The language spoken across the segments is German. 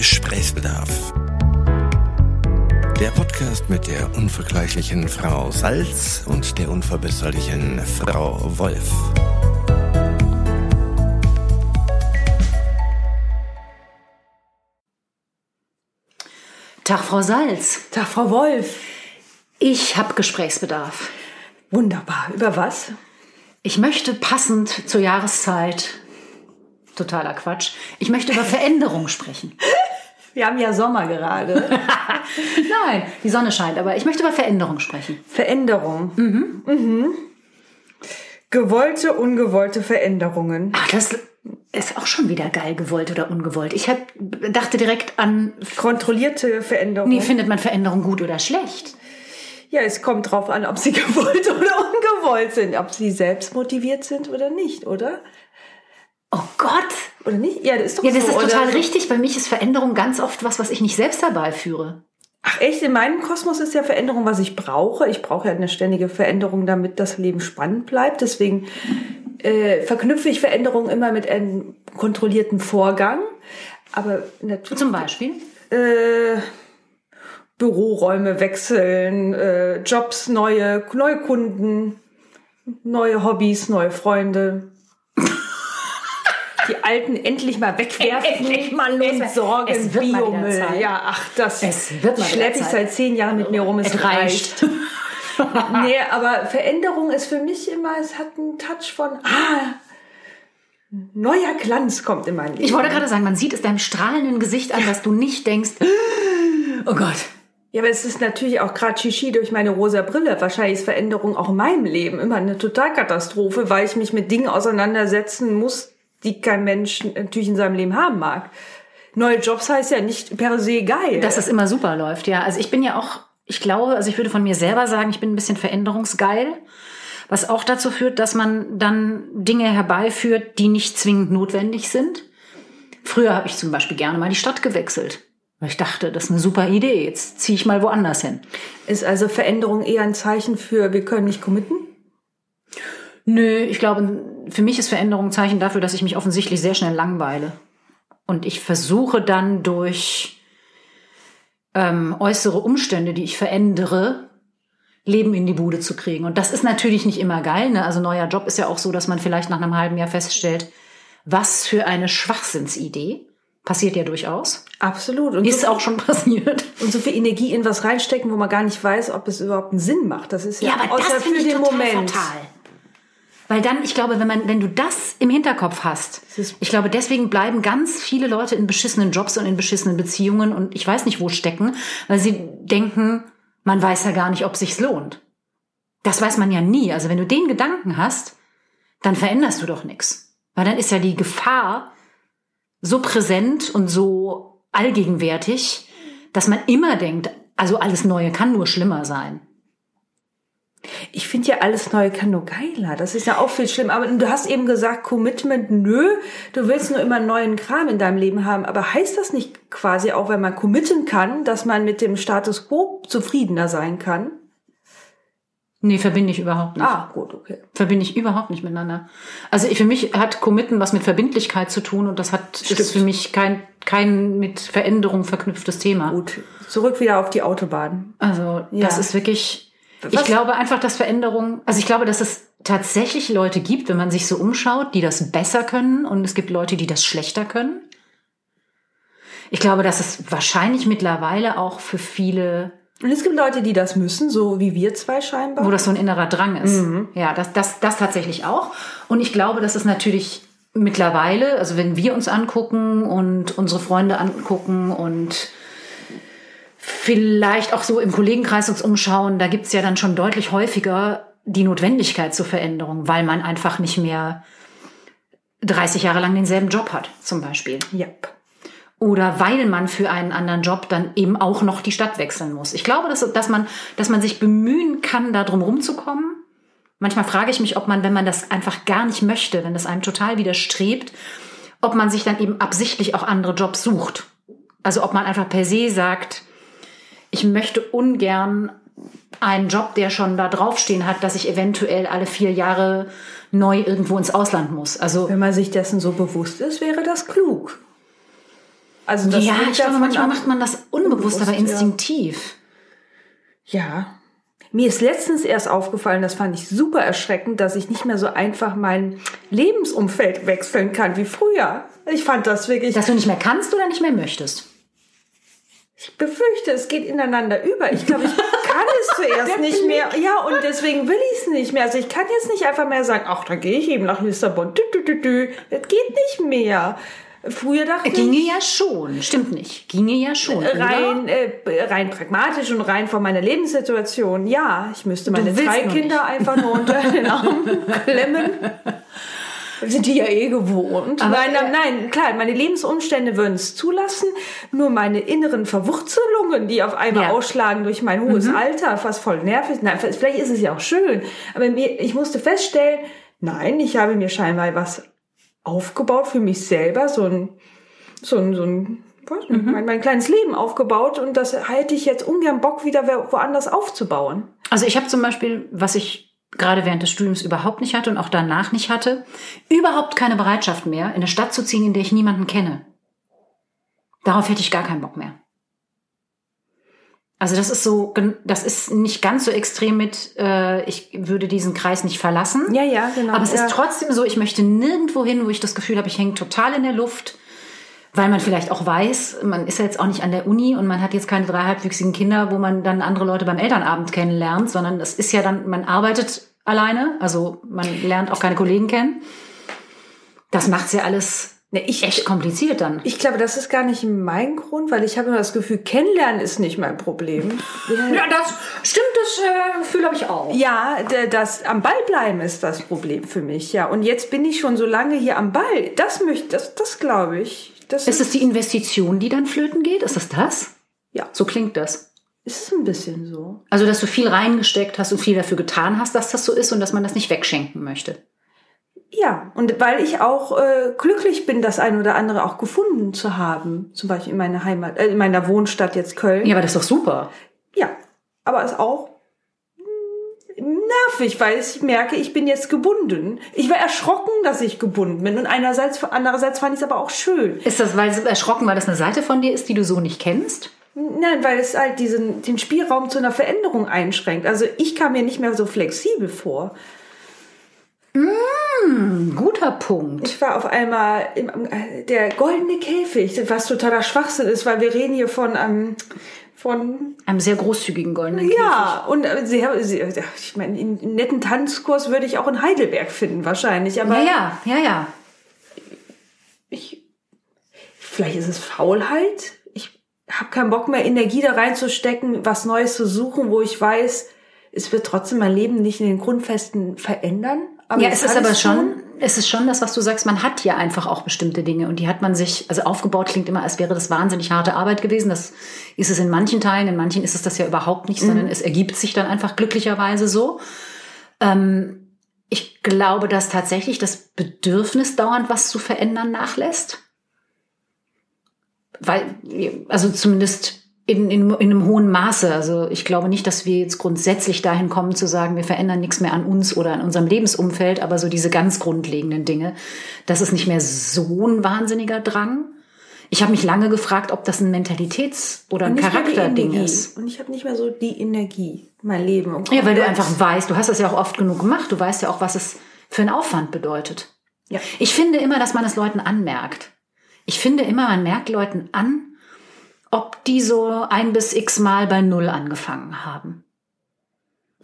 Gesprächsbedarf. Der Podcast mit der unvergleichlichen Frau Salz und der unverbesserlichen Frau Wolf. Tag, Frau Salz. Tag, Frau Wolf. Ich habe Gesprächsbedarf. Wunderbar. Über was? Ich möchte passend zur Jahreszeit, totaler Quatsch, ich möchte über Veränderung sprechen. Wir haben ja Sommer gerade. Nein, die Sonne scheint, aber ich möchte über Veränderung sprechen. Veränderung. Mhm. Mhm. Gewollte, ungewollte Veränderungen. Ach, das ist auch schon wieder geil, gewollt oder ungewollt. Ich hab, dachte direkt an. Kontrollierte Veränderungen. Nee, findet man Veränderung gut oder schlecht? Ja, es kommt drauf an, ob sie gewollt oder ungewollt sind, ob sie selbst motiviert sind oder nicht, oder? Oh Gott! Oder nicht? Ja, das ist doch Ja, das so, ist total oder? richtig. Bei mich ist Veränderung ganz oft was, was ich nicht selbst herbeiführe. Ach echt, in meinem Kosmos ist ja Veränderung, was ich brauche. Ich brauche ja eine ständige Veränderung, damit das Leben spannend bleibt. Deswegen äh, verknüpfe ich Veränderung immer mit einem kontrollierten Vorgang. Aber natürlich. Zum Beispiel. Äh, Büroräume wechseln, äh, Jobs, neue, neue Kunden, neue Hobbys, neue Freunde. Die alten endlich mal wegwerfen. Endlich mal und los. sorgen, Es wird Biomüll. Ja, ach, das Es wird mal schleppe ich seit zehn Jahren mit mir rum. Es, Es reicht. reicht. nee, aber Veränderung ist für mich immer, es hat einen Touch von, ah, neuer Glanz kommt in mein Leben. Ich wollte gerade sagen, man sieht es deinem strahlenden Gesicht an, dass du nicht denkst, oh Gott. Ja, aber es ist natürlich auch gerade Shishi durch meine rosa Brille. Wahrscheinlich ist Veränderung auch in meinem Leben immer eine Totalkatastrophe, weil ich mich mit Dingen auseinandersetzen muss, die kein Mensch natürlich in seinem Leben haben mag. Neue Jobs heißt ja nicht per se geil. Dass es immer super läuft, ja. Also ich bin ja auch, ich glaube, also ich würde von mir selber sagen, ich bin ein bisschen veränderungsgeil. Was auch dazu führt, dass man dann Dinge herbeiführt, die nicht zwingend notwendig sind. Früher habe ich zum Beispiel gerne mal die Stadt gewechselt. Weil ich dachte, das ist eine super Idee. Jetzt ziehe ich mal woanders hin. ist also Veränderung eher ein Zeichen für, wir können nicht committen? Nö, ich glaube, für mich ist Veränderung ein Zeichen dafür, dass ich mich offensichtlich sehr schnell langweile. Und ich versuche dann durch ähm, äußere Umstände, die ich verändere, Leben in die Bude zu kriegen. Und das ist natürlich nicht immer geil. Ne? Also neuer Job ist ja auch so, dass man vielleicht nach einem halben Jahr feststellt, was für eine Schwachsinnsidee. Passiert ja durchaus. Absolut. Und Ist so, auch schon passiert. und so viel Energie in was reinstecken, wo man gar nicht weiß, ob es überhaupt einen Sinn macht. Das ist ja, Ja, aber außer das für ich den Moment. fatal. Weil dann, ich glaube, wenn man, wenn du das im Hinterkopf hast, ich glaube, deswegen bleiben ganz viele Leute in beschissenen Jobs und in beschissenen Beziehungen und ich weiß nicht wo stecken, weil sie denken, man weiß ja gar nicht, ob sich's lohnt. Das weiß man ja nie. Also wenn du den Gedanken hast, dann veränderst du doch nichts. Weil dann ist ja die Gefahr so präsent und so allgegenwärtig, dass man immer denkt, also alles Neue kann nur schlimmer sein. Ich finde ja alles Neue kann nur geiler. Das ist ja auch viel schlimm. Aber du hast eben gesagt, Commitment, nö. Du willst nur immer neuen Kram in deinem Leben haben. Aber heißt das nicht quasi auch, wenn man committen kann, dass man mit dem Status quo zufriedener sein kann? Nee, verbinde ich überhaupt nicht. Ah, gut, okay. Verbinde ich überhaupt nicht miteinander. Also ich, für mich hat Committen was mit Verbindlichkeit zu tun und das hat ist für mich kein, kein mit Veränderung verknüpftes Thema. Gut. Zurück wieder auf die Autobahn. Also Ja. das ist wirklich, ich Was- glaube einfach, dass Veränderung, also ich glaube, dass es tatsächlich Leute gibt, wenn man sich so umschaut, die das besser können und es gibt Leute, die das schlechter können. Ich glaube, dass es wahrscheinlich mittlerweile auch für viele Und es gibt Leute, die das müssen, so wie wir zwei scheinbar. wo das so ein innerer Drang ist. Ja, das, das, das tatsächlich auch. Und ich glaube, dass es natürlich mittlerweile, also wenn wir uns angucken und unsere Freunde angucken und vielleicht auch so im Kollegenkreis uns umschauen, da gibt's ja dann schon deutlich häufiger die Notwendigkeit zur Veränderung, weil man einfach nicht mehr 30 Jahre lang denselben Job hat, zum Beispiel. ja. Oder weil man für einen anderen Job dann eben auch noch die Stadt wechseln muss. Ich glaube, dass, dass, man, dass man sich bemühen kann, da drum rumzukommen. Manchmal frage ich mich, ob man, wenn man das einfach gar nicht möchte, wenn das einem total widerstrebt, ob man sich dann eben absichtlich auch andere Jobs sucht. Also ob man einfach per se sagt, ich möchte ungern einen Job, der schon da draufstehen hat, dass ich eventuell alle vier Jahre neu irgendwo ins Ausland muss. Also Wenn man sich dessen so bewusst ist, wäre das klug. Also das ja, ich glaube, manchmal macht man das unbewusst, aber Unbewusst, ja. instinktiv. Ja. Mir ist letztens erst aufgefallen, das fand ich super erschreckend, dass ich nicht mehr so einfach mein Lebensumfeld wechseln kann wie früher. Ich fand das wirklich. Dass du nicht mehr kannst oder nicht mehr möchtest. Ich befürchte, es geht ineinander über. Ich glaube, ich kann es zuerst nicht mehr. Ja, und deswegen will ich es nicht mehr. Also ich kann jetzt nicht einfach mehr sagen, ach, da gehe ich eben nach Lissabon. Dü, dü, dü, dü. Das geht nicht mehr. Früher dachte ich, Ginge ja schon. Stimmt nicht. Ginge ja schon. rein, äh, rein pragmatisch und rein von meiner Lebenssituation. Ja, ich müsste meine nur Kinder einfach nur unter den Arm klemmen. Sind die ja eh gewohnt. Aber, nein, äh, nein, klar, meine Lebensumstände würden es zulassen. Nur meine inneren Verwurzelungen, die auf einmal Ja. Mhm. ausschlagen durch mein hohes Alter, was voll nervig. Nein, vielleicht ist es ja auch schön. Aber mir, ich musste feststellen, nein, ich habe mir scheinbar was aufgebaut für mich selber, so ein, so ein, so ein, nicht, Mhm. mein, mein kleines Leben aufgebaut und das hätte ich jetzt ungern Bock, wieder wo- woanders aufzubauen. Also ich habe zum Beispiel, was ich gerade während des Studiums überhaupt nicht hatte und auch danach nicht hatte, überhaupt keine Bereitschaft mehr, in eine Stadt zu ziehen, in der ich niemanden kenne. Darauf hätte ich gar keinen Bock mehr. Also das ist so, das ist nicht ganz so extrem mit, äh, ich würde diesen Kreis nicht verlassen. Ja, ja, genau. Aber es ja. ist trotzdem so, ich möchte nirgendwo hin, wo ich das Gefühl habe, ich hänge total in der Luft, weil man vielleicht auch weiß, man ist ja jetzt auch nicht an der Uni und man hat jetzt keine drei halbwüchsigen Kinder, wo man dann andere Leute beim Elternabend kennenlernt, sondern das ist ja dann, man arbeitet alleine, also man lernt auch keine Kollegen kennen. Das macht's ja alles Ne, ich, echt kompliziert dann. ich glaube, das ist gar nicht mein Grund, weil ich habe immer das Gefühl, kennenlernen ist nicht mein Problem. Ja, das stimmt, das äh, Gefühl habe ich auch. Ja, das am Ball bleiben ist das Problem für mich, ja. Und jetzt bin ich schon so lange hier am Ball. Das möchte, das, das glaube ich. Das Ist es die Investition, die dann flöten geht? Ist das das? Ja. So klingt das. Ist ein bisschen so. Also, dass du viel reingesteckt hast und viel dafür getan hast, dass das so ist und dass man das nicht wegschenken möchte. Ja, und weil ich auch äh, glücklich bin, das ein oder andere auch gefunden zu haben, zum Beispiel in meiner Heimat, äh, in meiner Wohnstadt jetzt Köln. Ja, aber das ist doch super. Ja, aber ist auch mm, nervig, weil ich merke, ich bin jetzt gebunden. Ich war erschrocken, dass ich gebunden bin und einerseits, andererseits fand ich es aber auch schön. Ist das, weil erschrocken, weil das eine Seite von dir ist, die du so nicht kennst? Nein, weil es halt diesen, den Spielraum zu einer Veränderung einschränkt. Also ich kam mir nicht mehr so flexibel vor. Ein guter Punkt. Ich war auf einmal im, äh, der goldene Käfig, was totaler Schwachsinn ist, weil wir reden hier von, ähm, von Einem sehr großzügigen goldenen Ja, und äh, sehr, sehr, ich meine, einen netten Tanzkurs würde ich auch in Heidelberg finden, wahrscheinlich. Aber Käfig. Ja, ja, ja, ja. ich, vielleicht ist es Faulheit. Ich habe keinen Bock mehr, Energie da reinzustecken, was Neues zu suchen, wo ich weiß, es wird trotzdem mein Leben nicht in den Grundfesten verändern. Aber Ja, es ist aber schon, es ist schon das, was du sagst, man hat ja einfach auch bestimmte Dinge und die hat man sich, also aufgebaut klingt immer, als wäre das wahnsinnig harte Arbeit gewesen. Das ist es in manchen Teilen, in manchen ist es das ja überhaupt nicht, sondern es ergibt sich dann einfach glücklicherweise so. Ähm, ich glaube, dass tatsächlich das Bedürfnis dauernd was zu verändern nachlässt. Weil, also zumindest in, in, in einem hohen Maße. Also ich glaube nicht, dass wir jetzt grundsätzlich dahin kommen zu sagen, wir verändern nichts mehr an uns oder an unserem Lebensumfeld, aber so diese ganz grundlegenden Dinge, das ist nicht mehr so ein wahnsinniger Drang. Ich habe mich lange gefragt, ob das ein Mentalitäts- oder ein Und Charakterding ist. Und ich habe nicht mehr so die Energie, mein Leben. um Ja, weil du einfach weißt, du hast das ja auch oft genug gemacht, du weißt ja auch, was es für einen Aufwand bedeutet. Ja. Ich finde immer, dass man es Leuten anmerkt. Ich finde immer, man merkt Leuten an, ob die so ein bis x Mal bei Null angefangen haben.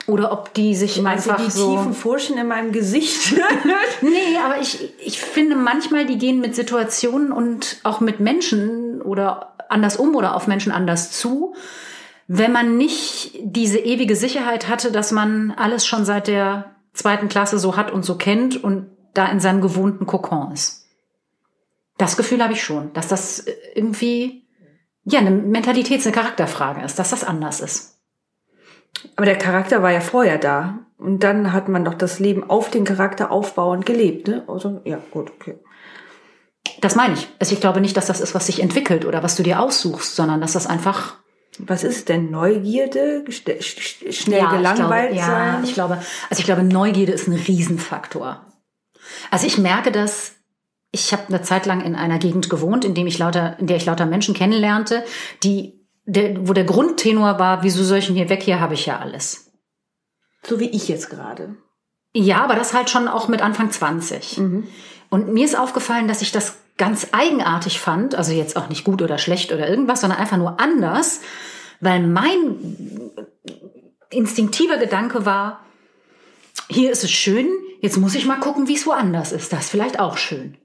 Oder ob die sich Meinst du einfach die so. tiefen Furchen in meinem Gesicht? Nee, aber ich, ich finde manchmal, die gehen mit Situationen und auch mit Menschen oder anders um oder auf Menschen anders zu, wenn man nicht diese ewige Sicherheit hatte, dass man alles schon seit der zweiten Klasse so hat und so kennt und da in seinem gewohnten Kokon ist. Das Gefühl habe ich schon, dass das irgendwie ja eine Mentalitäts-, eine Charakterfrage ist, dass das anders ist. Aber der Charakter war ja vorher da. Und dann hat man doch das Leben auf den Charakter aufbauend gelebt, ne? Also, ja, gut, okay. Das meine ich. Also ich glaube nicht, dass das ist, was sich entwickelt oder was du dir aussuchst, sondern dass das einfach Was ist denn Neugierde? Sch- sch- Schnell Ja, gelangweilt ich glaube, ja, sein? ich glaube, also ich glaube, Neugierde ist ein Riesenfaktor. Also ich merke das, ich habe eine Zeit lang in einer Gegend gewohnt, in, dem ich lauter, in der ich lauter Menschen kennenlernte, die, der, wo der Grundtenor war, wieso soll ich denn hier weg, hier habe ich ja alles. So wie ich jetzt gerade. Ja, aber das halt schon auch mit Anfang 20. Und mir ist aufgefallen, dass ich das ganz eigenartig fand, also jetzt auch nicht gut oder schlecht oder irgendwas, sondern einfach nur anders, weil mein instinktiver Gedanke war, hier ist es schön, jetzt muss ich mal gucken, wie es woanders ist. Das ist vielleicht auch schön.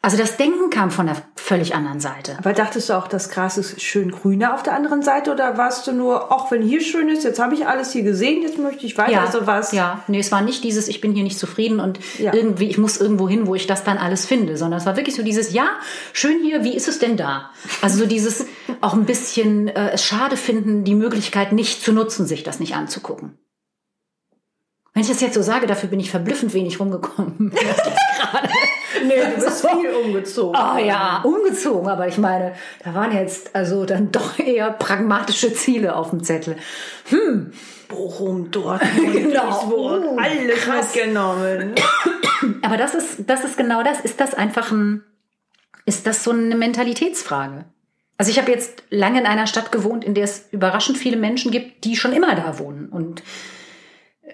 Also das Denken kam von der völlig anderen Seite. Aber dachtest du auch, das Gras ist schön grüner auf der anderen Seite oder warst du nur, auch wenn hier schön ist, jetzt habe ich alles hier gesehen, jetzt möchte ich weiter, Ja, also was? ja, nee, es war nicht dieses, ich bin hier nicht zufrieden und Ja. irgendwie, ich muss irgendwo hin, wo ich das dann alles finde, sondern es war wirklich so dieses, ja, schön hier, wie ist es denn da? Also so dieses auch ein bisschen äh, es schade finden, die Möglichkeit nicht zu nutzen, sich das nicht anzugucken. Wenn ich das jetzt so sage, dafür bin ich verblüffend wenig rumgekommen. Nee, du bist viel umgezogen. Ah ja, umgezogen, aber ich meine, da waren jetzt also dann doch eher pragmatische Ziele auf dem Zettel. Bochum, Dortmund, Genau. Oh, alles krass. mitgenommen. Aber das ist, das ist genau das. Ist das einfach ein, ist das so eine Mentalitätsfrage? Also ich habe jetzt lange in einer Stadt gewohnt, in der es überraschend viele Menschen gibt, die schon immer da wohnen und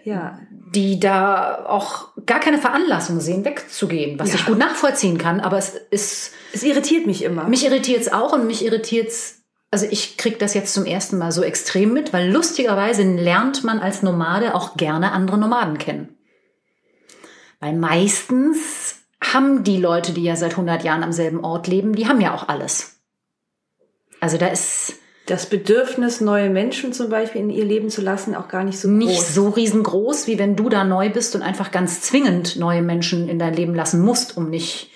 Ja, die da auch gar keine Veranlassung sehen, wegzugehen, was Ja. ich gut nachvollziehen kann. Aber es ist, es irritiert mich immer. mich irritiert es auch und mich irritiert es, also ich krieg das jetzt zum ersten Mal so extrem mit, weil lustigerweise lernt man als Nomade auch gerne andere Nomaden kennen. Weil meistens haben die Leute, die ja seit 100 Jahren am selben Ort leben, die haben ja auch alles. Also da ist das Bedürfnis, neue Menschen zum Beispiel in ihr Leben zu lassen, auch gar nicht so nicht groß. so riesengroß, wie wenn du da neu bist und einfach ganz zwingend neue Menschen in dein Leben lassen musst, um nicht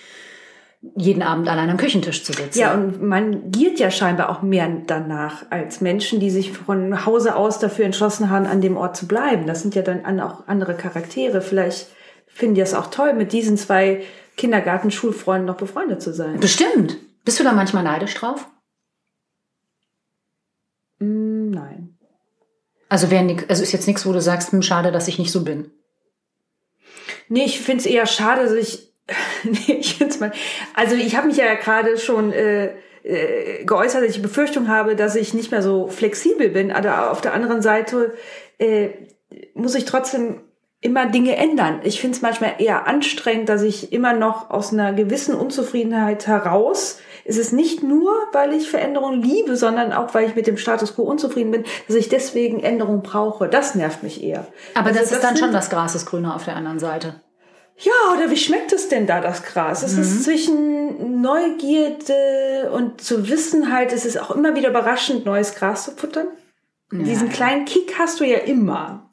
jeden Abend allein am Küchentisch zu sitzen. Ja, und man giert ja scheinbar auch mehr danach als Menschen, die sich von Hause aus dafür entschlossen haben, an dem Ort zu bleiben. Das sind ja dann an- auch andere Charaktere. Vielleicht finden die es auch toll, mit diesen zwei Kindergarten-Schulfreunden noch befreundet zu sein. Bestimmt. Bist du da manchmal neidisch drauf? Mm, nein. Also, wär nix, also ist jetzt nichts, wo du sagst, hm, schade, dass ich nicht so bin. Nee, ich finde es eher schade, dass ich. nee, ich find's mal. Also ich habe mich ja gerade schon äh, äh, geäußert, dass ich die Befürchtung habe, dass ich nicht mehr so flexibel bin. Aber auf der anderen Seite äh, muss ich trotzdem immer Dinge ändern. Ich finde es manchmal eher anstrengend, dass ich immer noch aus einer gewissen Unzufriedenheit heraus, es ist nicht nur, weil ich Veränderungen liebe, sondern auch, weil ich mit dem Status quo unzufrieden bin, dass ich deswegen Änderungen brauche. Das nervt mich eher. Aber Also das ist dann sind- schon das Gras ist grüner auf der anderen Seite. ja, oder wie schmeckt es denn da, das Gras? Es ist zwischen Neugierde und zu wissen halt, es ist auch immer wieder überraschend, neues Gras zu futtern. Diesen kleinen Kick hast du ja immer.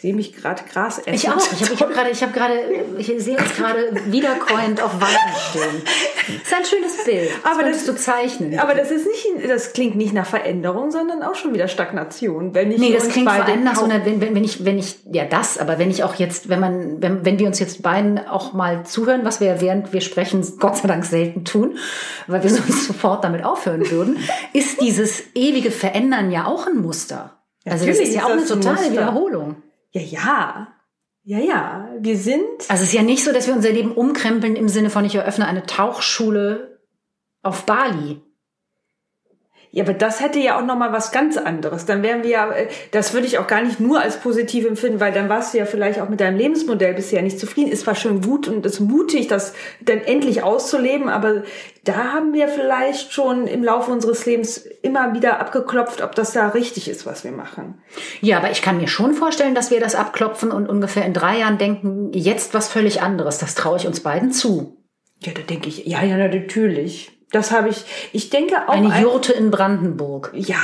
Ich sehe mich gerade Gras essen. Ich auch. Ich habe hab gerade, ich habe gerade, ich sehe uns gerade wiederkäuend auf Weiden stehen. Das ist ein schönes Bild. Das Aber das- du zeichnen. Aber das ist nicht, das klingt nicht nach Veränderung, sondern auch schon wieder Stagnation. Wenn ich Nee, das klingt vor allem nach so kaum- einer, wenn, wenn, wenn ich, wenn ich, ja das, aber wenn ich auch jetzt, wenn man, wenn, wenn wir uns jetzt beiden auch mal zuhören, was wir ja während wir sprechen, Gott sei Dank selten tun, weil wir sonst sofort damit aufhören würden, ist dieses ewige Verändern ja auch ein Muster. Also das Natürlich ist ja auch eine das ein totale Muster. Wiederholung. Ja, ja. Ja, ja. Wir sind Also es ist ja nicht so, dass wir unser Leben umkrempeln im Sinne von, ich eröffne eine Tauchschule auf Bali. Ja, aber das hätte ja auch noch mal was ganz anderes. Dann wären wir ja, äh, das würde ich auch gar nicht nur als positiv empfinden, weil dann warst du ja vielleicht auch mit deinem Lebensmodell bisher nicht zufrieden. Ist zwar schön gut und ist mutig, das dann endlich auszuleben, aber da haben wir vielleicht schon im Laufe unseres Lebens immer wieder abgeklopft, ob das da richtig ist, was wir machen. Ja, aber ich kann mir schon vorstellen, dass wir das abklopfen und ungefähr in drei Jahren denken, jetzt was völlig anderes. Das traue ich uns beiden zu. Ja, da denke ich, ja, ja, natürlich. Das habe ich, ich denke auch. Eine ein- Jurte in Brandenburg. Ja,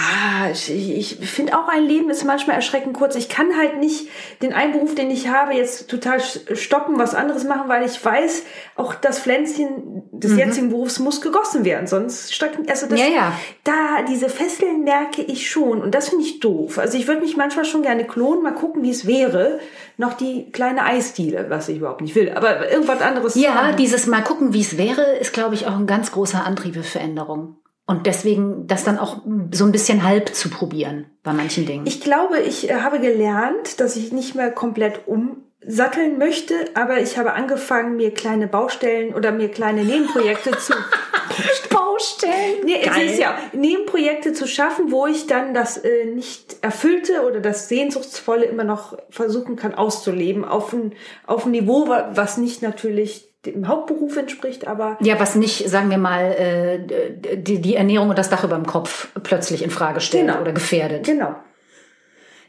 ich, ich finde auch ein Leben ist manchmal erschreckend kurz. Ich kann halt nicht den einen Beruf, den ich habe, jetzt total stoppen, was anderes machen, weil ich weiß, auch das Pflänzchen des jetzigen Berufs muss gegossen werden. Sonst stagniert, also das, Ja, ja. da, diese Fesseln merke ich schon. Und das finde ich doof. Also ich würde mich manchmal schon gerne klonen, mal gucken, wie es wäre. Noch die kleine Eisdiele, was ich überhaupt nicht will. Aber irgendwas anderes. Ja, dieses Mal gucken, wie es wäre, ist, glaube ich, auch ein ganz großer Antrieb für Veränderung. Und deswegen das dann auch so ein bisschen halb zu probieren bei manchen Dingen. Ich glaube, ich äh, habe gelernt, dass ich nicht mehr komplett satteln möchte, aber ich habe angefangen, mir kleine Baustellen oder mir kleine Nebenprojekte zu Baustellen. Nee, es ist ja Nebenprojekte zu schaffen, wo ich dann das äh, nicht erfüllte oder das Sehnsuchtsvolle immer noch versuchen kann auszuleben auf ein, auf ein Niveau, wa- was nicht natürlich dem Hauptberuf entspricht, aber Ja, was nicht, sagen wir mal, äh, die, die Ernährung und das Dach über dem Kopf plötzlich in Frage stellt Genau. oder gefährdet. genau.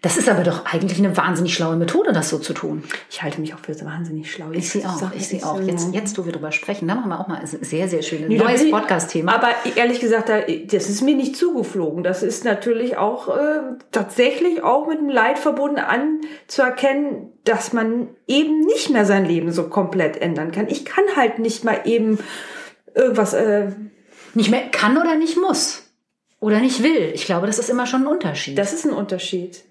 Das ist aber doch eigentlich eine wahnsinnig schlaue Methode, das so zu tun. Ich halte mich auch für so wahnsinnig schlau. Ich sie auch, sag ich echt, auch. Jetzt, jetzt, wo wir drüber sprechen, da machen wir auch mal ein sehr, sehr schönes Nee, neues ich- Podcast-Thema. Aber ehrlich gesagt, da- das ist mir nicht zugeflogen. Das ist natürlich auch äh, tatsächlich auch mit dem Leid verbunden anzuerkennen, dass man eben nicht mehr sein Leben so komplett ändern kann. Ich kann halt nicht mal eben irgendwas. Äh, Nicht mehr kann oder nicht muss. Oder nicht will. Ich glaube, das ist immer schon ein Unterschied. das ist ein Unterschied.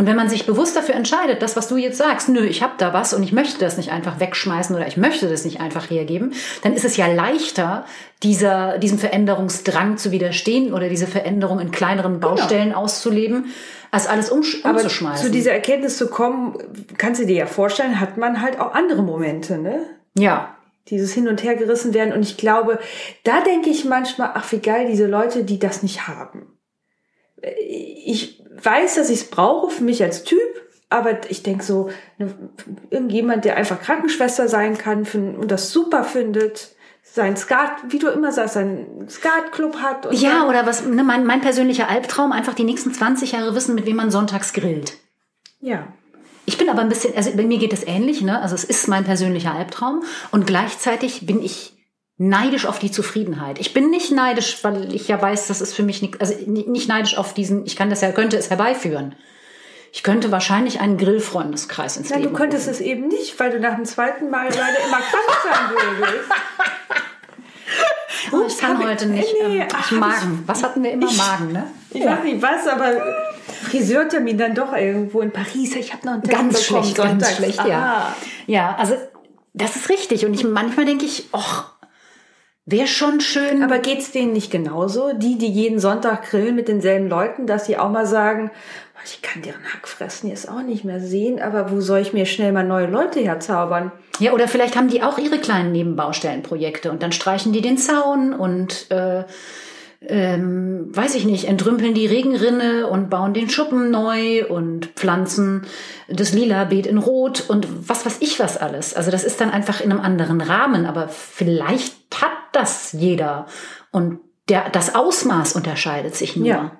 Und wenn man sich bewusst dafür entscheidet, das, was du jetzt sagst, nö, ich habe da was und ich möchte das nicht einfach wegschmeißen oder ich möchte das nicht einfach hergeben, dann ist es ja leichter, dieser, diesem Veränderungsdrang zu widerstehen oder diese Veränderung in kleineren Baustellen auszuleben, als alles Aber umzuschmeißen. zu dieser Erkenntnis zu kommen, kannst du dir ja vorstellen, hat man halt auch andere Momente, ne? ja, Dieses Hin- und Hergerissen werden. Und ich glaube, da denke ich manchmal, ach, wie geil, diese Leute, die das nicht haben. Ich weiß, dass ich es brauche für mich als Typ, aber ich denke so, ne, irgendjemand, der einfach Krankenschwester sein kann und das super findet, sein Skat, wie du immer sagst, seinen Skatclub hat. Ja, oder was, ne, mein, mein persönlicher Albtraum, einfach die nächsten 20 Jahre wissen, mit wem man sonntags grillt. ja. Ich bin aber ein bisschen, also bei mir geht es ähnlich, ne? Also es ist mein persönlicher Albtraum und gleichzeitig bin ich neidisch auf die Zufriedenheit. Ich bin nicht neidisch, weil ich ja weiß, das ist für mich nicht, also ni- nicht neidisch auf diesen, ich kann das ja, könnte es herbeiführen. Ich könnte wahrscheinlich einen Grillfreundeskreis ins Nein, Leben du könntest rufen. es eben nicht, weil du nach dem zweiten Mal leider immer krank sein würdest. Oh, ich kann ich- heute nicht. Nee, ähm, ach, ich hab Magen. Was hatten wir immer? Ich- Magen, ne? Ich weiß nicht was, aber Friseurtermin dann doch irgendwo in Paris. Ich habe noch einen Termin Ganz bekommen schlecht, ganz sonntags. schlecht, ja. Ah. Ja, also das ist richtig. Und ich manchmal denke ich, ach, wäre schon schön. Aber geht's denen nicht genauso? Die, die jeden Sonntag grillen mit denselben Leuten, dass sie auch mal sagen, "Oh, ich kann deren Hackfressen jetzt auch nicht mehr sehen, aber wo soll ich mir schnell mal neue Leute herzaubern? Ja, oder vielleicht haben die auch ihre kleinen Nebenbaustellenprojekte und dann streichen die den Zaun und äh, ähm, weiß ich nicht, entrümpeln die Regenrinne und bauen den Schuppen neu und pflanzen das lila Beet in Rot und was weiß ich was alles. Also das ist dann einfach in einem anderen Rahmen, aber vielleicht das jeder und der, das Ausmaß unterscheidet sich nur. Ja.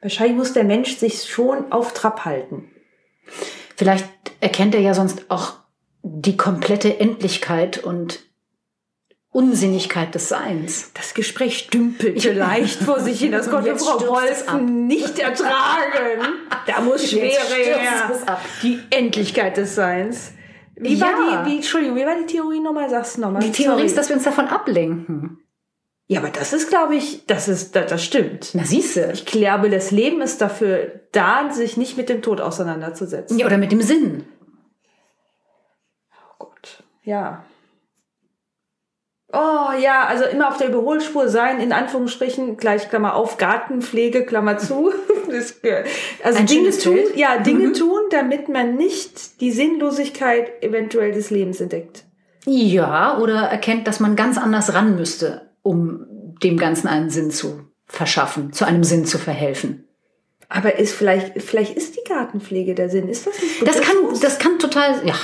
Wahrscheinlich muss der Mensch sich schon auf Trab halten. Vielleicht erkennt er ja sonst auch die komplette Endlichkeit und Unsinnigkeit des Seins. Das Gespräch stümpelt leicht vor sich hin. Das konnte Frau. Wolfen nicht ertragen. Da muss Schwere her. Die Endlichkeit des Seins. Wie Ja. war die, wie, Entschuldigung, wie war die Theorie nochmal? Sag's nochmal. Die Theorie Sorry. ist, dass wir uns davon ablenken. Ja, aber das ist, glaube ich, das ist, das, das stimmt. Na siehste. Ich glaube, das Leben ist dafür da, sich nicht mit dem Tod auseinanderzusetzen. Ja, oder mit dem Sinn. Oh Gott. Ja. Oh ja, also immer auf der Überholspur sein, in Anführungsstrichen, gleich Klammer auf, Gartenpflege, Klammer zu. Das, also Ein Dinge tun, Bild. ja, Dinge Mhm. tun, damit man nicht die Sinnlosigkeit eventuell des Lebens entdeckt. Ja, oder erkennt, dass man ganz anders ran müsste, um dem Ganzen einen Sinn zu verschaffen, zu einem Sinn zu verhelfen. Aber ist vielleicht, vielleicht ist die Gartenpflege der Sinn. Ist das nicht Das kann, das kann total, ja,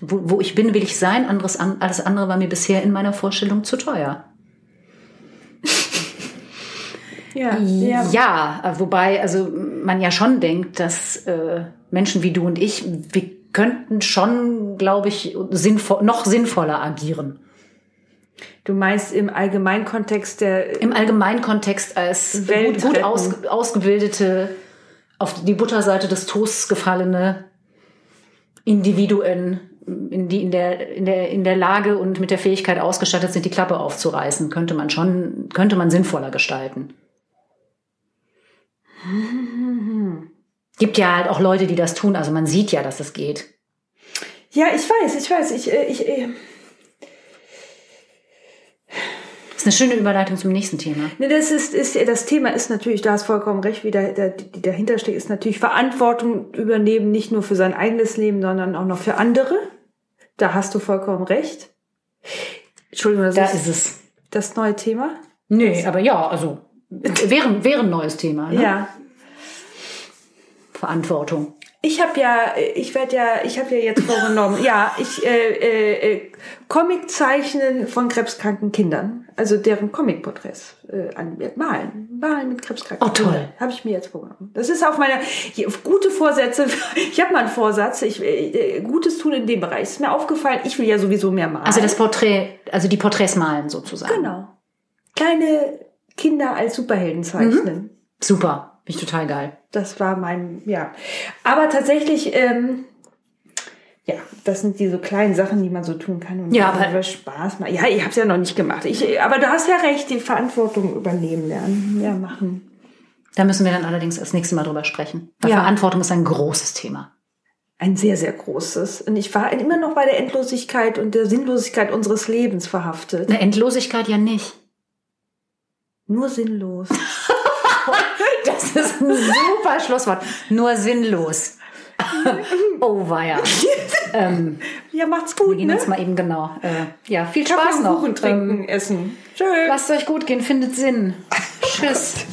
wo, wo ich bin, will ich sein. Anderes, an- alles andere war mir bisher in meiner Vorstellung zu teuer. ja, Ja, ja. wobei also man ja schon denkt, dass äh, Menschen wie du und ich, wir könnten schon, glaube ich, sinnvoll, noch sinnvoller agieren. Du meinst im Allgemeinkontext der Im Allgemeinkontext als Welt gut, gut aus, ausgebildete, auf die Butterseite des Toasts gefallene Individuen, in die in der, in der, in der Lage und mit der Fähigkeit ausgestattet sind, die Klappe aufzureißen, könnte man schon, könnte man sinnvoller gestalten. Gibt ja halt auch Leute, die das tun, also man sieht ja, dass es geht. Ja, ich weiß, ich weiß. Ich, äh, ich, äh, Das ist eine schöne Überleitung zum nächsten Thema. Ne, das ist, ist das Thema ist natürlich, da hast vollkommen recht, wie da, da, die dahinter steht, ist natürlich Verantwortung übernehmen, nicht nur für sein eigenes Leben, sondern auch noch für andere. Da hast du vollkommen recht. Entschuldigung, das Da ist es. das neue Thema. Nee, aber ja, also wäre, wäre ein neues Thema. Ne? Ja. Verantwortung. Ich habe ja, ich werde ja, ich habe ja jetzt vorgenommen, ja, ich äh, äh, äh, Comic zeichnen von krebskranken Kindern, also deren Comic-Porträts äh, an malen, malen mit krebskranken Oh, toll. Habe ich mir jetzt vorgenommen. Das ist auf meiner gute Vorsätze. Ich habe mal einen Vorsatz, ich äh, Gutes tun in dem Bereich. Ist mir aufgefallen, ich will ja sowieso mehr malen. Also das Porträt, also die Porträts malen sozusagen. genau. Kleine Kinder als Superhelden zeichnen. Super. Bin ich total geil. Das war mein, ja. Aber tatsächlich, ähm, ja, das sind diese kleinen Sachen, die man so tun kann und Ja, aber- Spaß machen. Ja, ich habe es ja noch nicht gemacht. Ich, aber du hast ja recht, die Verantwortung übernehmen lernen, ja machen. Da müssen wir dann allerdings das nächste Mal drüber sprechen. Weil Ja. Verantwortung ist ein großes Thema. Ein sehr, sehr großes. Und ich war immer noch bei der Endlosigkeit und der Sinnlosigkeit unseres Lebens verhaftet. Eine Endlosigkeit ja nicht. Nur sinnlos. Das ist ein super Schlusswort. Nur sinnlos. oh, weia. ähm, Ja, macht's wir gut, gehen ne? jetzt mal eben genau. Äh, ja, viel Spaß noch. Kuchen trinken, Ähm, essen. Tschö. lasst euch gut gehen, findet Sinn. Tschüss.